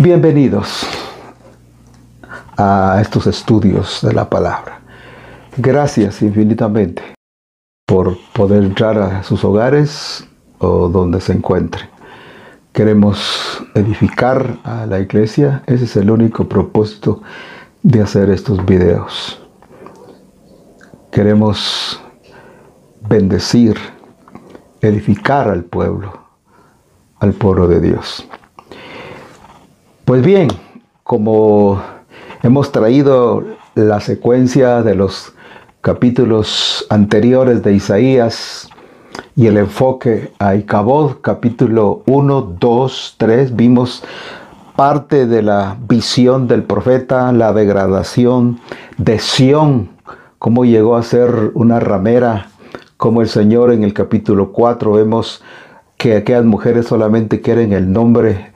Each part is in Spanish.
Bienvenidos a estos estudios de la palabra. Gracias infinitamente por poder entrar a sus hogares o donde se encuentren. Queremos edificar a la iglesia. Ese es el único propósito de hacer estos videos. Queremos bendecir, edificar al pueblo, al pueblo de Dios. Pues bien, como hemos traído la secuencia de los capítulos anteriores de Isaías y el enfoque a Icabod, capítulo 1, 2, 3, vimos parte de la visión del profeta, la degradación de Sión, cómo llegó a ser una ramera, como el Señor en el capítulo 4 vemos que aquellas mujeres solamente quieren el nombre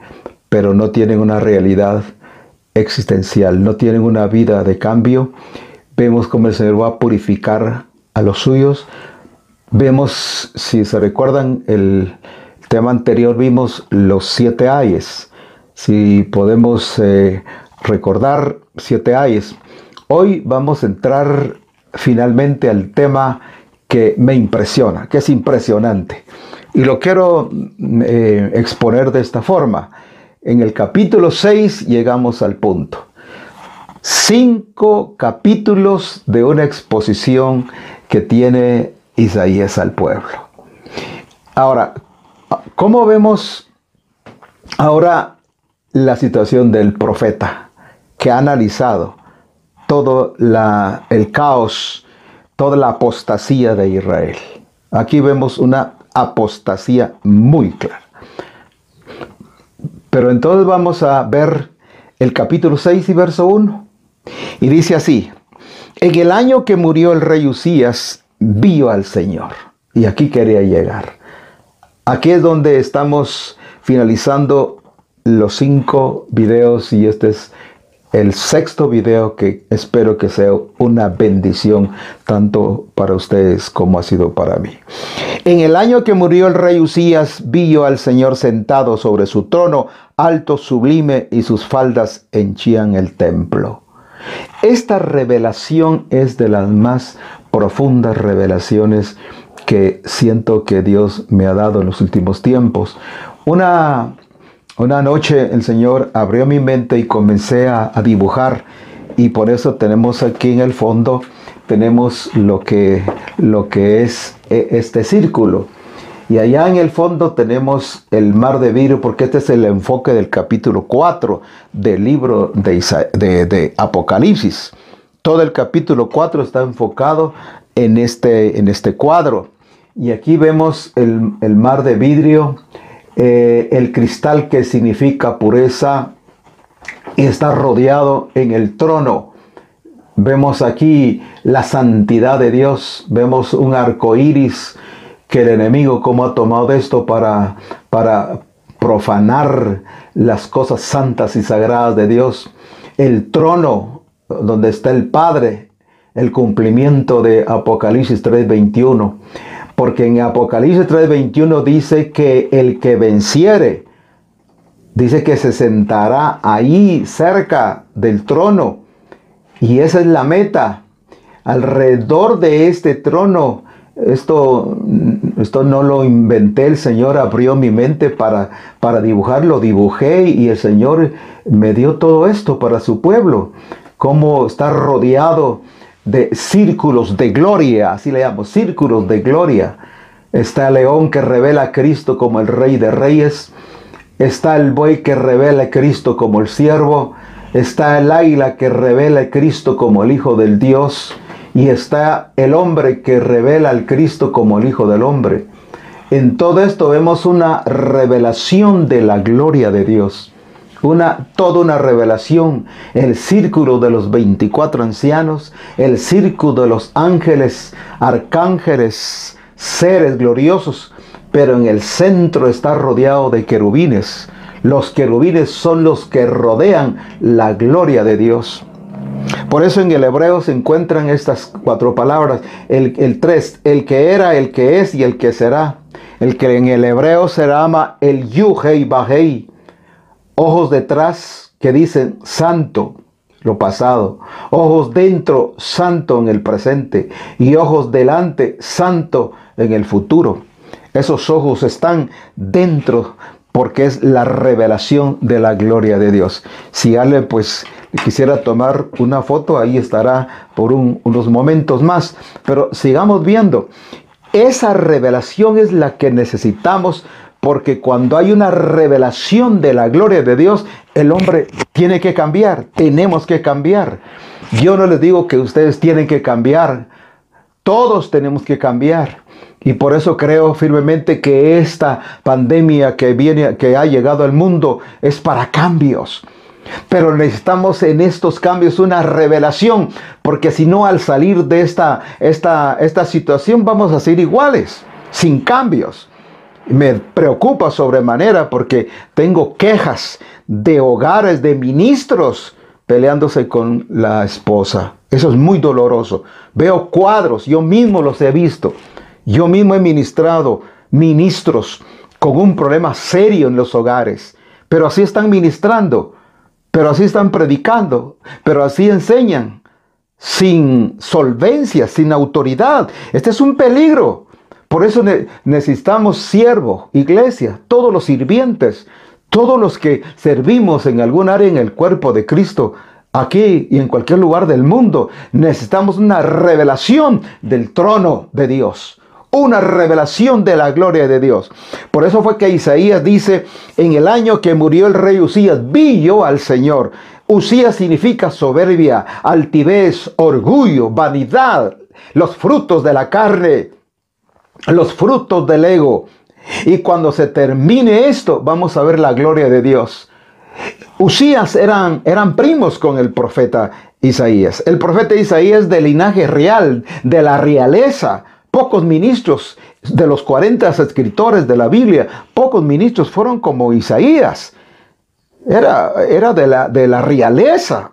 pero no tienen una realidad existencial, no tienen una vida de cambio. Vemos cómo el Señor va a purificar a los suyos. Vemos, si se recuerdan, el tema anterior vimos los siete ayes. Si podemos eh, recordar siete ayes. Hoy vamos a entrar finalmente al tema que me impresiona, que es impresionante. Y lo quiero eh, exponer de esta forma. En el capítulo 6 llegamos al punto. Cinco capítulos de una exposición que tiene Isaías al pueblo. Ahora, ¿cómo vemos ahora la situación del profeta que ha analizado todo el caos, toda la apostasía de Israel? Aquí vemos una apostasía muy clara. Pero entonces vamos a ver el capítulo 6 y verso 1. Y dice así, en el año que murió el rey Usías, vio al Señor. Y aquí quería llegar. Aquí es donde estamos finalizando los cinco videos y este es el sexto video que espero que sea una bendición tanto para ustedes como ha sido para mí. En el año que murió el rey Usías, vi al Señor sentado sobre su trono, alto, sublime, y sus faldas henchían el templo. Esta revelación es de las más profundas revelaciones que siento que Dios me ha dado en los últimos tiempos. Una una noche el Señor abrió mi mente y comencé a, dibujar y por eso tenemos aquí en el fondo tenemos lo que, lo que es e, este círculo. Y allá en el fondo tenemos el mar de vidrio, porque este es el enfoque del capítulo 4 del libro de, Apocalipsis. Todo el capítulo 4 está enfocado en este, en este cuadro. Y aquí vemos el, el mar de vidrio eh, el cristal que significa pureza y está rodeado en el trono. Vemos aquí la santidad de Dios, vemos un arco iris que el enemigo como ha tomado esto para, para profanar las cosas santas y sagradas de Dios. El trono donde está el Padre, el cumplimiento de Apocalipsis 3:21. Porque en Apocalipsis 3:21 dice que el que venciere, dice que se sentará ahí cerca del trono. Y esa es la meta. Alrededor de este trono, esto, esto no lo inventé, el Señor abrió mi mente para, para dibujarlo, dibujé y el Señor me dio todo esto para su pueblo. Cómo está rodeado de círculos de gloria, así le llamo, círculos de gloria. Está el león que revela a Cristo como el rey de reyes. Está el buey que revela a Cristo como el siervo. Está el águila que revela a Cristo como el Hijo del Dios. Y está el hombre que revela al Cristo como el Hijo del Hombre. En todo esto vemos una revelación de la gloria de Dios una, toda una revelación, el círculo de los 24 ancianos, el círculo de los ángeles, arcángeles, seres gloriosos, pero en el centro está rodeado de querubines. Los querubines son los que rodean la gloria de Dios. Por eso en el hebreo se encuentran estas cuatro palabras. El, el tres, el que era, el que es y el que será. El que en el hebreo se llama el Yuhei Bahei ojos detrás que dicen santo, lo pasado, ojos dentro, santo en el presente y ojos delante, santo en el futuro. Esos ojos están dentro porque es la revelación de la gloria de Dios. Si alguien pues quisiera tomar una foto, ahí estará por unos momentos más. Pero sigamos viendo. Esa revelación es la que necesitamos porque cuando hay una revelación de la gloria de Dios, el hombre tiene que cambiar, tenemos que cambiar. Yo no les digo que ustedes tienen que cambiar, todos tenemos que cambiar. Y por eso creo firmemente que esta pandemia que viene, que ha llegado al mundo, es para cambios. Pero necesitamos en estos cambios una revelación, porque si no al salir de esta, esta, esta situación vamos a ser iguales, sin cambios. Me preocupa sobremanera porque tengo quejas de hogares, de ministros peleándose con la esposa. Eso es muy doloroso. Veo cuadros, yo mismo los he visto yo mismo he ministrado ministros con un problema serio en los hogares, pero así están ministrando, pero así están predicando, pero así enseñan, sin solvencia, sin autoridad. Este es un peligro. Por eso necesitamos siervo, iglesia, todos los sirvientes, todos los que servimos en algún área en el cuerpo de Cristo, aquí y en cualquier lugar del mundo, necesitamos una revelación del trono de Dios una revelación de la gloria de Dios. Por eso fue que Isaías dice, en el año que murió el rey Usías, vi yo al Señor. Usías significa soberbia, altivez, orgullo, vanidad, los frutos de la carne, los frutos del ego. Y cuando se termine esto, vamos a ver la gloria de Dios. Usías eran, eran primos con el profeta Isaías. El profeta Isaías de linaje real, de la realeza. Pocos ministros de los 40 escritores de la Biblia, pocos ministros fueron como Isaías. Era, era de, la, de la realeza.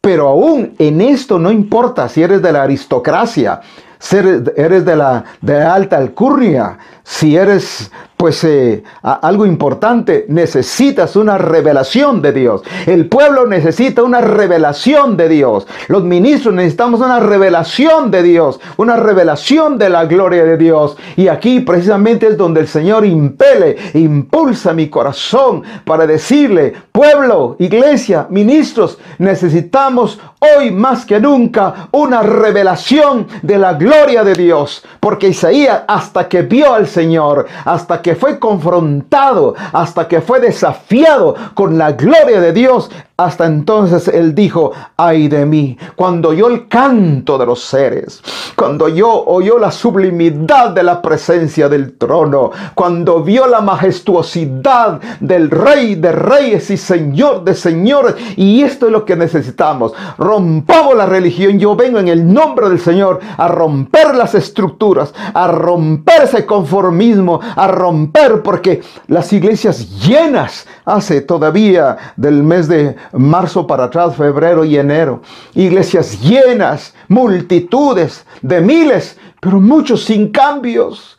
Pero aún en esto no importa si eres de la aristocracia, eres de la de alta alcurnia, si eres pues eh, algo importante, necesitas una revelación de Dios. El pueblo necesita una revelación de Dios. Los ministros necesitamos una revelación de Dios, una revelación de la gloria de Dios. Y aquí precisamente es donde el Señor impele, impulsa mi corazón para decirle, pueblo, iglesia, ministros, necesitamos hoy más que nunca una revelación de la gloria de Dios. Porque Isaías hasta que vio al Señor, hasta que fue confrontado, hasta que fue desafiado con la gloria de Dios, hasta entonces él dijo, ay de mí, cuando oyó el canto de los seres, cuando yo oyó la sublimidad de la presencia del trono, cuando vio la majestuosidad del rey de reyes y señor de señores, y esto es lo que necesitamos, rompamos la religión, yo vengo en el nombre del Señor a romper las estructuras, a romper ese conformismo, a romper, porque las iglesias llenas hace todavía del mes de marzo para atrás, febrero y enero. Iglesias llenas, multitudes de miles, pero muchos sin cambios,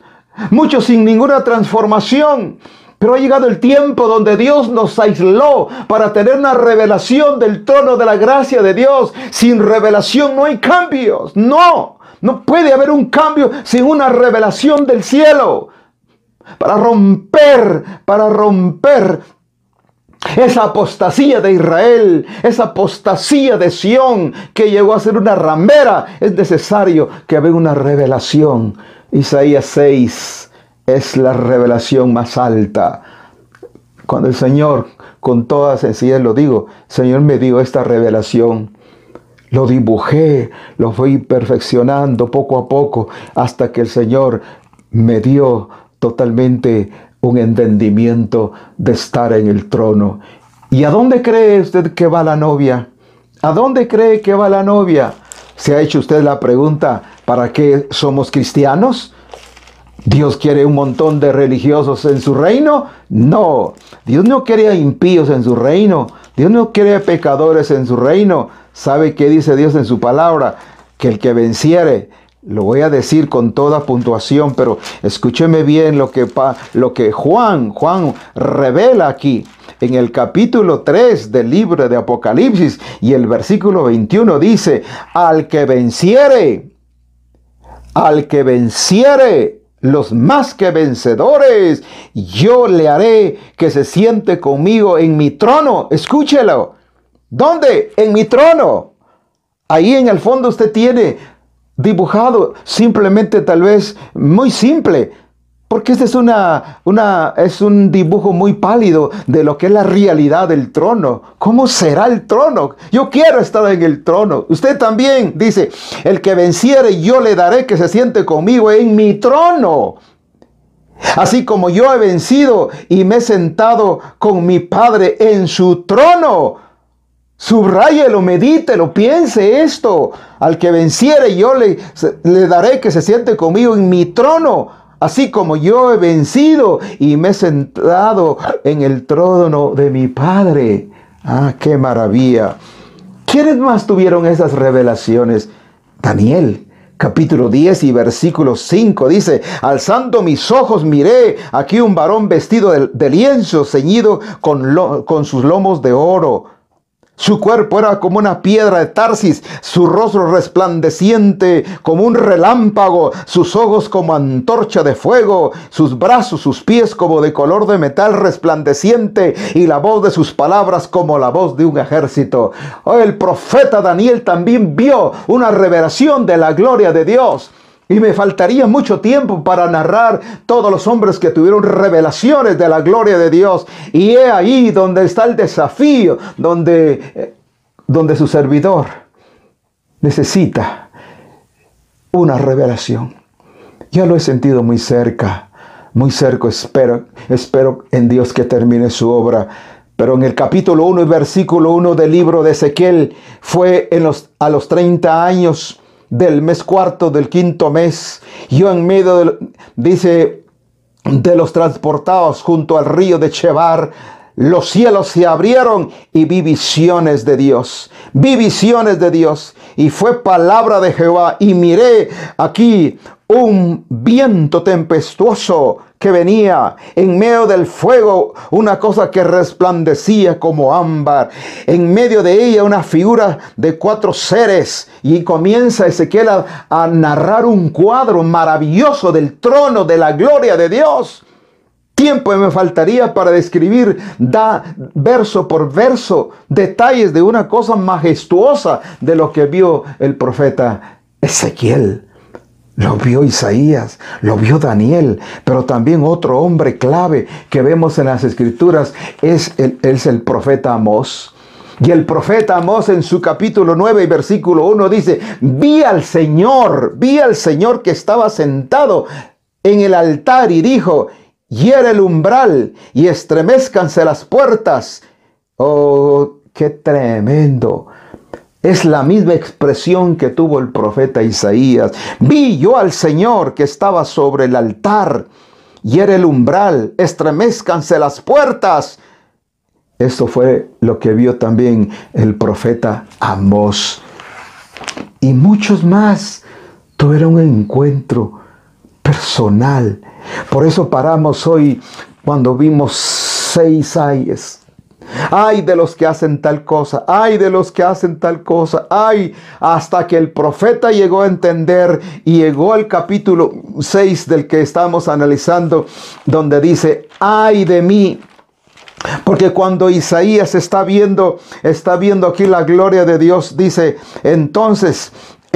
muchos sin ninguna transformación. Pero ha llegado el tiempo donde Dios nos aisló para tener una revelación del trono de la gracia de Dios. Sin revelación no hay cambios. No, no puede haber un cambio sin una revelación del cielo. Para romper, para romper esa apostasía de Israel, esa apostasía de Sión que llegó a ser una ramera, es necesario que venga una revelación. Isaías 6 es la revelación más alta. Cuando el Señor, con toda sencillez lo digo, Señor me dio esta revelación. Lo dibujé, lo fui perfeccionando poco a poco hasta que el Señor me dio totalmente un entendimiento de estar en el trono. ¿Y a dónde cree usted que va la novia? ¿A dónde cree que va la novia? ¿Se ha hecho usted la pregunta, ¿para qué somos cristianos? ¿Dios quiere un montón de religiosos en su reino? No, Dios no quiere impíos en su reino. Dios no quiere pecadores en su reino. ¿Sabe qué dice Dios en su palabra? Que el que venciere lo voy a decir con toda puntuación, pero escúcheme bien lo que, Juan, Juan revela aquí. en el capítulo 3 del libro de Apocalipsis y el versículo 21 dice, al que venciere, al que venciere, los más que vencedores, yo le haré que se siente conmigo en mi trono. Escúchelo. ¿Dónde? En mi trono. Ahí en el fondo usted tiene dibujado simplemente tal vez muy simple porque este es, una, una, es un dibujo muy pálido de lo que es la realidad del trono. ¿Cómo será el trono? Yo quiero estar en el trono. Usted también dice, el que venciere yo le daré que se siente conmigo en mi trono. Así como yo he vencido y me he sentado con mi Padre en su trono. Subráyelo, medítelo, piense esto. Al que venciere yo le, daré que se siente conmigo en mi trono Así como yo he vencido y me he sentado en el trono de mi Padre. Ah, qué maravilla. ¿Quiénes más tuvieron esas revelaciones? Daniel, capítulo 10 y versículo 5 dice, alzando mis ojos miré aquí un varón vestido de, lienzo ceñido con, con sus lomos de oro su cuerpo era como una piedra de Tarsis, su rostro resplandeciente como un relámpago, sus ojos como antorcha de fuego, sus brazos, sus pies como de color de metal resplandeciente y la voz de sus palabras como la voz de un ejército. Oh, el profeta Daniel también vio una revelación de la gloria de Dios. Y me faltaría mucho tiempo para narrar todos los hombres que tuvieron revelaciones de la gloria de Dios. Y he ahí donde está el desafío, donde, eh, donde su servidor necesita una revelación. Ya lo he sentido muy cerca, muy cerca. Espero, espero en Dios que termine su obra. Pero en el capítulo 1 y versículo 1 del libro de Ezequiel fue en los, a los 30 años del mes cuarto del quinto mes, yo en medio, de, dice, de los transportados junto al río de Chebar, los cielos se abrieron y vi visiones de Dios. Vi visiones de Dios. Y fue palabra de Jehová. Y miré aquí un viento tempestuoso que venía en medio del fuego, una cosa que resplandecía como ámbar, en medio de ella una figura de cuatro seres y comienza Ezequiel a, a narrar un cuadro maravilloso del trono de la gloria de Dios. Tiempo me faltaría para describir da verso por verso detalles de una cosa majestuosa de lo que vio el profeta Ezequiel. Lo vio Isaías, lo vio Daniel, pero también otro hombre clave que vemos en las escrituras es el, es el profeta Amós. Y el profeta Amós en su capítulo 9 y versículo 1 dice, vi al Señor, vi al Señor que estaba sentado en el altar y dijo, hiere el umbral y estremezcanse las puertas. Oh, qué tremendo. Es la misma expresión que tuvo el profeta Isaías. Vi yo al Señor que estaba sobre el altar, era el umbral, estremezcanse las puertas. Esto fue lo que vio también el profeta Amós. Y muchos más tuvieron un encuentro personal. Por eso paramos hoy cuando vimos seis ayes Ay de los que hacen tal cosa, ay de los que hacen tal cosa, ay, hasta que el profeta llegó a entender y llegó al capítulo 6 del que estamos analizando, donde dice, ay de mí. Porque cuando Isaías está viendo, está viendo aquí la gloria de Dios, dice, entonces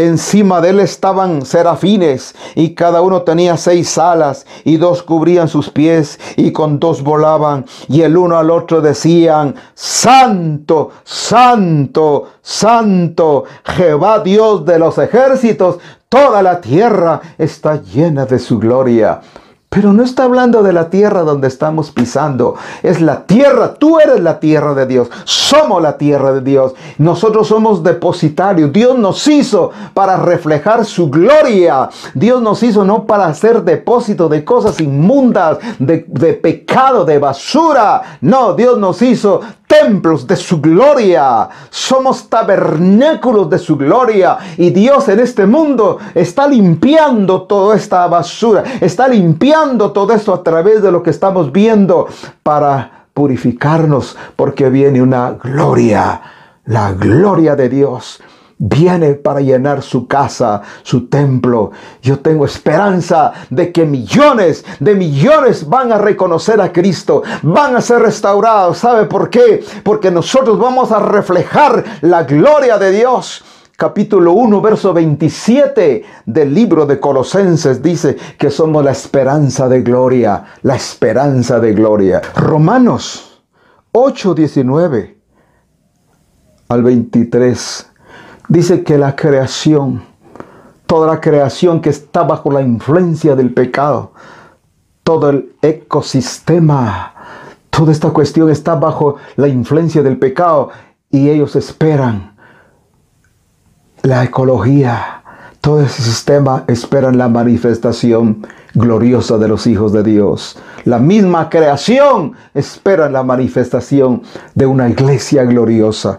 Encima de él estaban serafines y cada uno tenía seis alas y dos cubrían sus pies y con dos volaban y el uno al otro decían, Santo, Santo, Santo, Jehová Dios de los ejércitos, toda la tierra está llena de su gloria. Pero no está hablando de la tierra donde estamos pisando. Es la tierra. Tú eres la tierra de Dios. Somos la tierra de Dios. Nosotros somos depositarios. Dios nos hizo para reflejar su gloria. Dios nos hizo no para hacer depósito de cosas inmundas, de, de pecado, de basura. No, Dios nos hizo templos de su gloria, somos tabernáculos de su gloria. Y Dios en este mundo está limpiando toda esta basura, está limpiando todo esto a través de lo que estamos viendo para purificarnos porque viene una gloria, la gloria de Dios viene para llenar su casa, su templo. Yo tengo esperanza de que millones de millones van a reconocer a Cristo, van a ser restaurados. ¿Sabe por qué? Porque nosotros vamos a reflejar la gloria de Dios capítulo 1, verso 27 del libro de Colosenses dice que somos la esperanza de gloria, la esperanza de gloria. Romanos 8, 19 al 23 dice que la creación, toda la creación que está bajo la influencia del pecado, todo el ecosistema, toda esta cuestión está bajo la influencia del pecado y ellos esperan la ecología, todo ese sistema esperan la manifestación gloriosa de los hijos de Dios. La misma creación espera la manifestación de una iglesia gloriosa,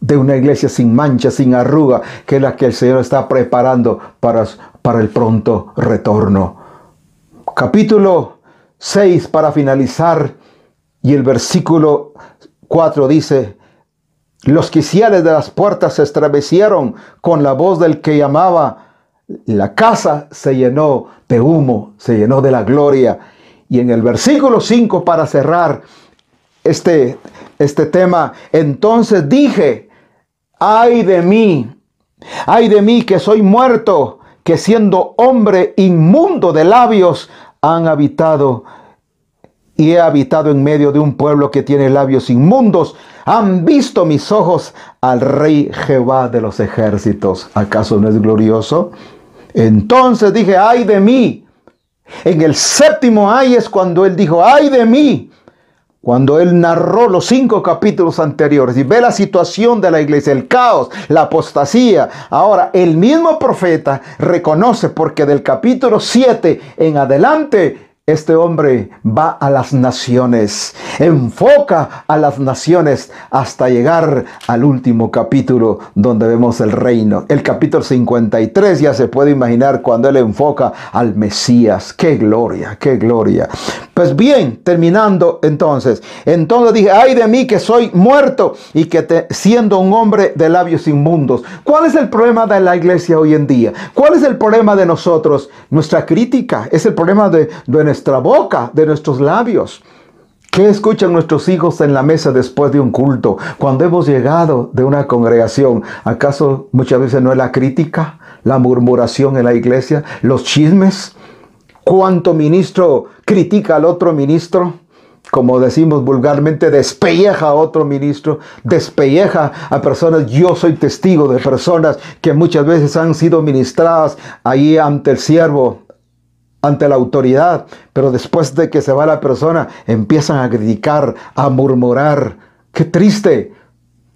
de una iglesia sin mancha, sin arruga, que es la que el Señor está preparando para, para el pronto retorno. Capítulo 6 para finalizar y el versículo 4 dice, los quiciales de las puertas se estremecieron con la voz del que llamaba. La casa se llenó de humo, se llenó de la gloria. Y en el versículo 5, para cerrar este, este tema, entonces dije, ay de mí, ay de mí que soy muerto, que siendo hombre inmundo de labios, han habitado y he habitado en medio de un pueblo que tiene labios inmundos. Han visto mis ojos al rey Jehová de los ejércitos. ¿Acaso no es glorioso? Entonces dije, ay de mí. En el séptimo ay es cuando él dijo, ay de mí. Cuando él narró los cinco capítulos anteriores y ve la situación de la iglesia, el caos, la apostasía. Ahora, el mismo profeta reconoce porque del capítulo 7 en adelante este hombre va a las naciones, enfoca a las naciones hasta llegar al último capítulo donde vemos el reino. El capítulo 53 ya se puede imaginar cuando él enfoca al Mesías. ¡Qué gloria, qué gloria! Pues bien, terminando entonces, entonces dije, ay de mí que soy muerto y que siendo un hombre de labios inmundos. ¿Cuál es el problema de la iglesia hoy en día? ¿Cuál es el problema de nosotros? Nuestra crítica es el problema de, de boca, de nuestros labios. ¿Qué escuchan nuestros hijos en la mesa después de un culto? Cuando hemos llegado de una congregación, ¿acaso muchas veces no es la crítica, la murmuración en la iglesia, los chismes? ¿Cuánto ministro critica al otro ministro? Como decimos vulgarmente, despelleja a otro ministro, despelleja a personas. Yo soy testigo de personas que muchas veces han sido ministradas ahí ante el siervo, ante la autoridad, pero después de que se va la persona, empiezan a criticar, a murmurar. Qué triste.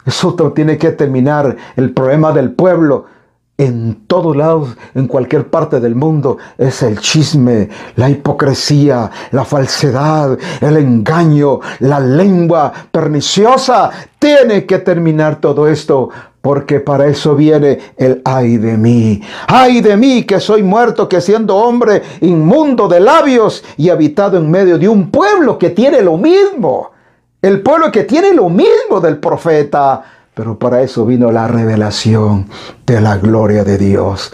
Eso tiene que terminar. El problema del pueblo en todos lados, en cualquier parte del mundo, es el chisme, la hipocresía, la falsedad, el engaño, la lengua perniciosa. Tiene que terminar todo esto, porque para eso viene el ay de mí. Ay de mí que soy muerto, que siendo hombre inmundo de labios y habitado en medio de un pueblo que tiene lo mismo. El pueblo que tiene lo mismo del profeta pero para eso vino la revelación de la gloria de Dios.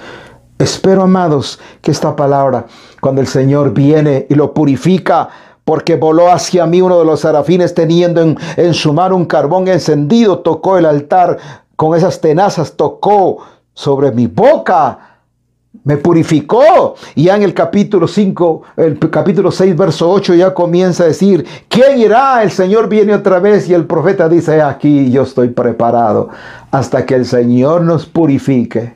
Espero, amados, que esta palabra, cuando el Señor viene y lo purifica, porque voló hacia mí uno de los serafines teniendo en, en su mano un carbón encendido, tocó el altar, con esas tenazas tocó sobre mi boca me purificó. Y ya en el capítulo 5, el capítulo 6, verso 8 ya comienza a decir, ¿quién irá? El Señor viene otra vez y el profeta dice, aquí yo estoy preparado hasta que el Señor nos purifique.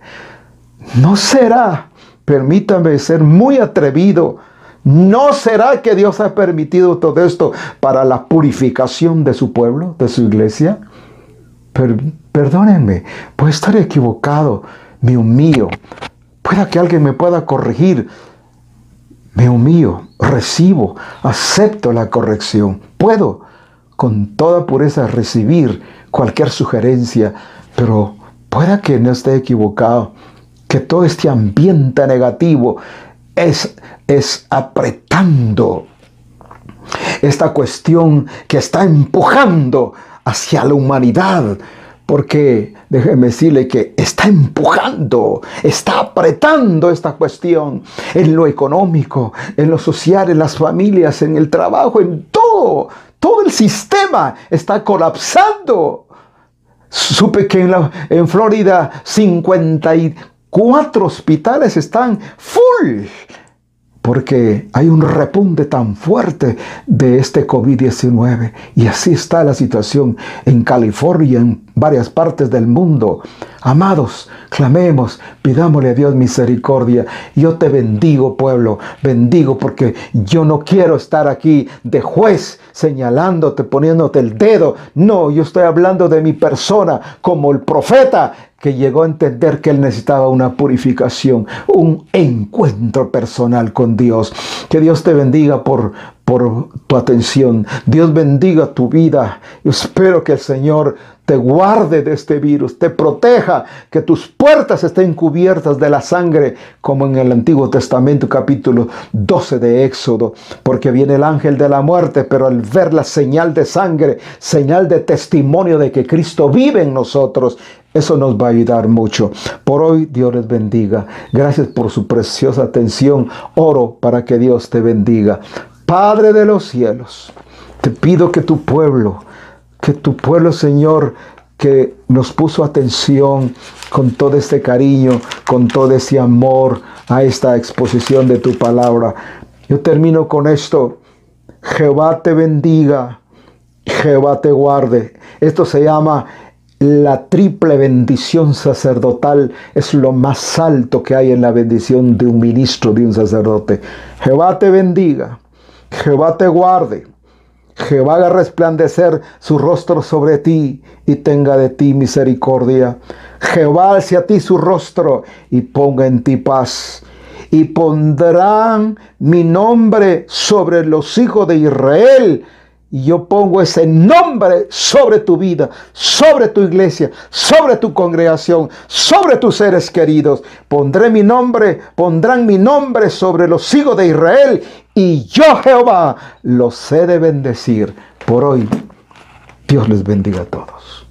No será, permítame ser muy atrevido, ¿No será que Dios ha permitido todo esto para la purificación de su pueblo, de su iglesia? Perdónenme, puedo estar equivocado, me humillo, Pueda que alguien me pueda corregir. Me humillo, recibo, acepto la corrección. Puedo con toda pureza recibir cualquier sugerencia, pero pueda que no esté equivocado, que todo este ambiente negativo es, es apretando esta cuestión que está empujando hacia la humanidad. Porque déjeme decirle que está empujando, está apretando esta cuestión en lo económico, en lo social, en las familias, en el trabajo, en todo. Todo el sistema está colapsando. Supe que en, en Florida 54 hospitales están full porque hay un repunte tan fuerte de este COVID-19. Y así está la situación en California, en varias partes del mundo. Amados, clamemos, pidámosle a Dios misericordia. Yo te bendigo, pueblo, bendigo porque yo no quiero estar aquí de juez señalándote, poniéndote el dedo. No, yo estoy hablando de mi persona como el profeta que llegó a entender que él necesitaba una purificación, un encuentro personal con Dios. Que Dios te bendiga por, por tu atención. Dios bendiga tu vida. Espero que el Señor te guarde de este virus, te proteja, que tus puertas estén cubiertas de la sangre, como en el Antiguo Testamento capítulo 12 de Éxodo, porque viene el ángel de la muerte, pero al ver la señal de sangre, señal de testimonio de que Cristo vive en nosotros, eso nos va a ayudar mucho. Por hoy Dios les bendiga. Gracias por su preciosa atención. Oro para que Dios te bendiga. Padre de los cielos, te pido que tu pueblo, que tu pueblo Señor, que nos puso atención con todo este cariño, con todo ese amor a esta exposición de tu palabra. Yo termino con esto. Jehová te bendiga, Jehová te guarde. Esto se llama la triple bendición sacerdotal es lo más alto que hay en la bendición de un ministro, de un sacerdote. Jehová te bendiga, Jehová te guarde, Jehová haga resplandecer su rostro sobre ti y tenga de ti misericordia. Jehová alce a ti su rostro y ponga en ti paz. Y pondrán mi nombre sobre los hijos de Israel y yo pongo ese nombre sobre tu vida, sobre tu iglesia, sobre tu congregación, sobre tus seres queridos. Pondré mi nombre, pondrán mi nombre sobre los hijos de Israel. Y yo, Jehová, los he de bendecir. Por hoy, Dios les bendiga a todos.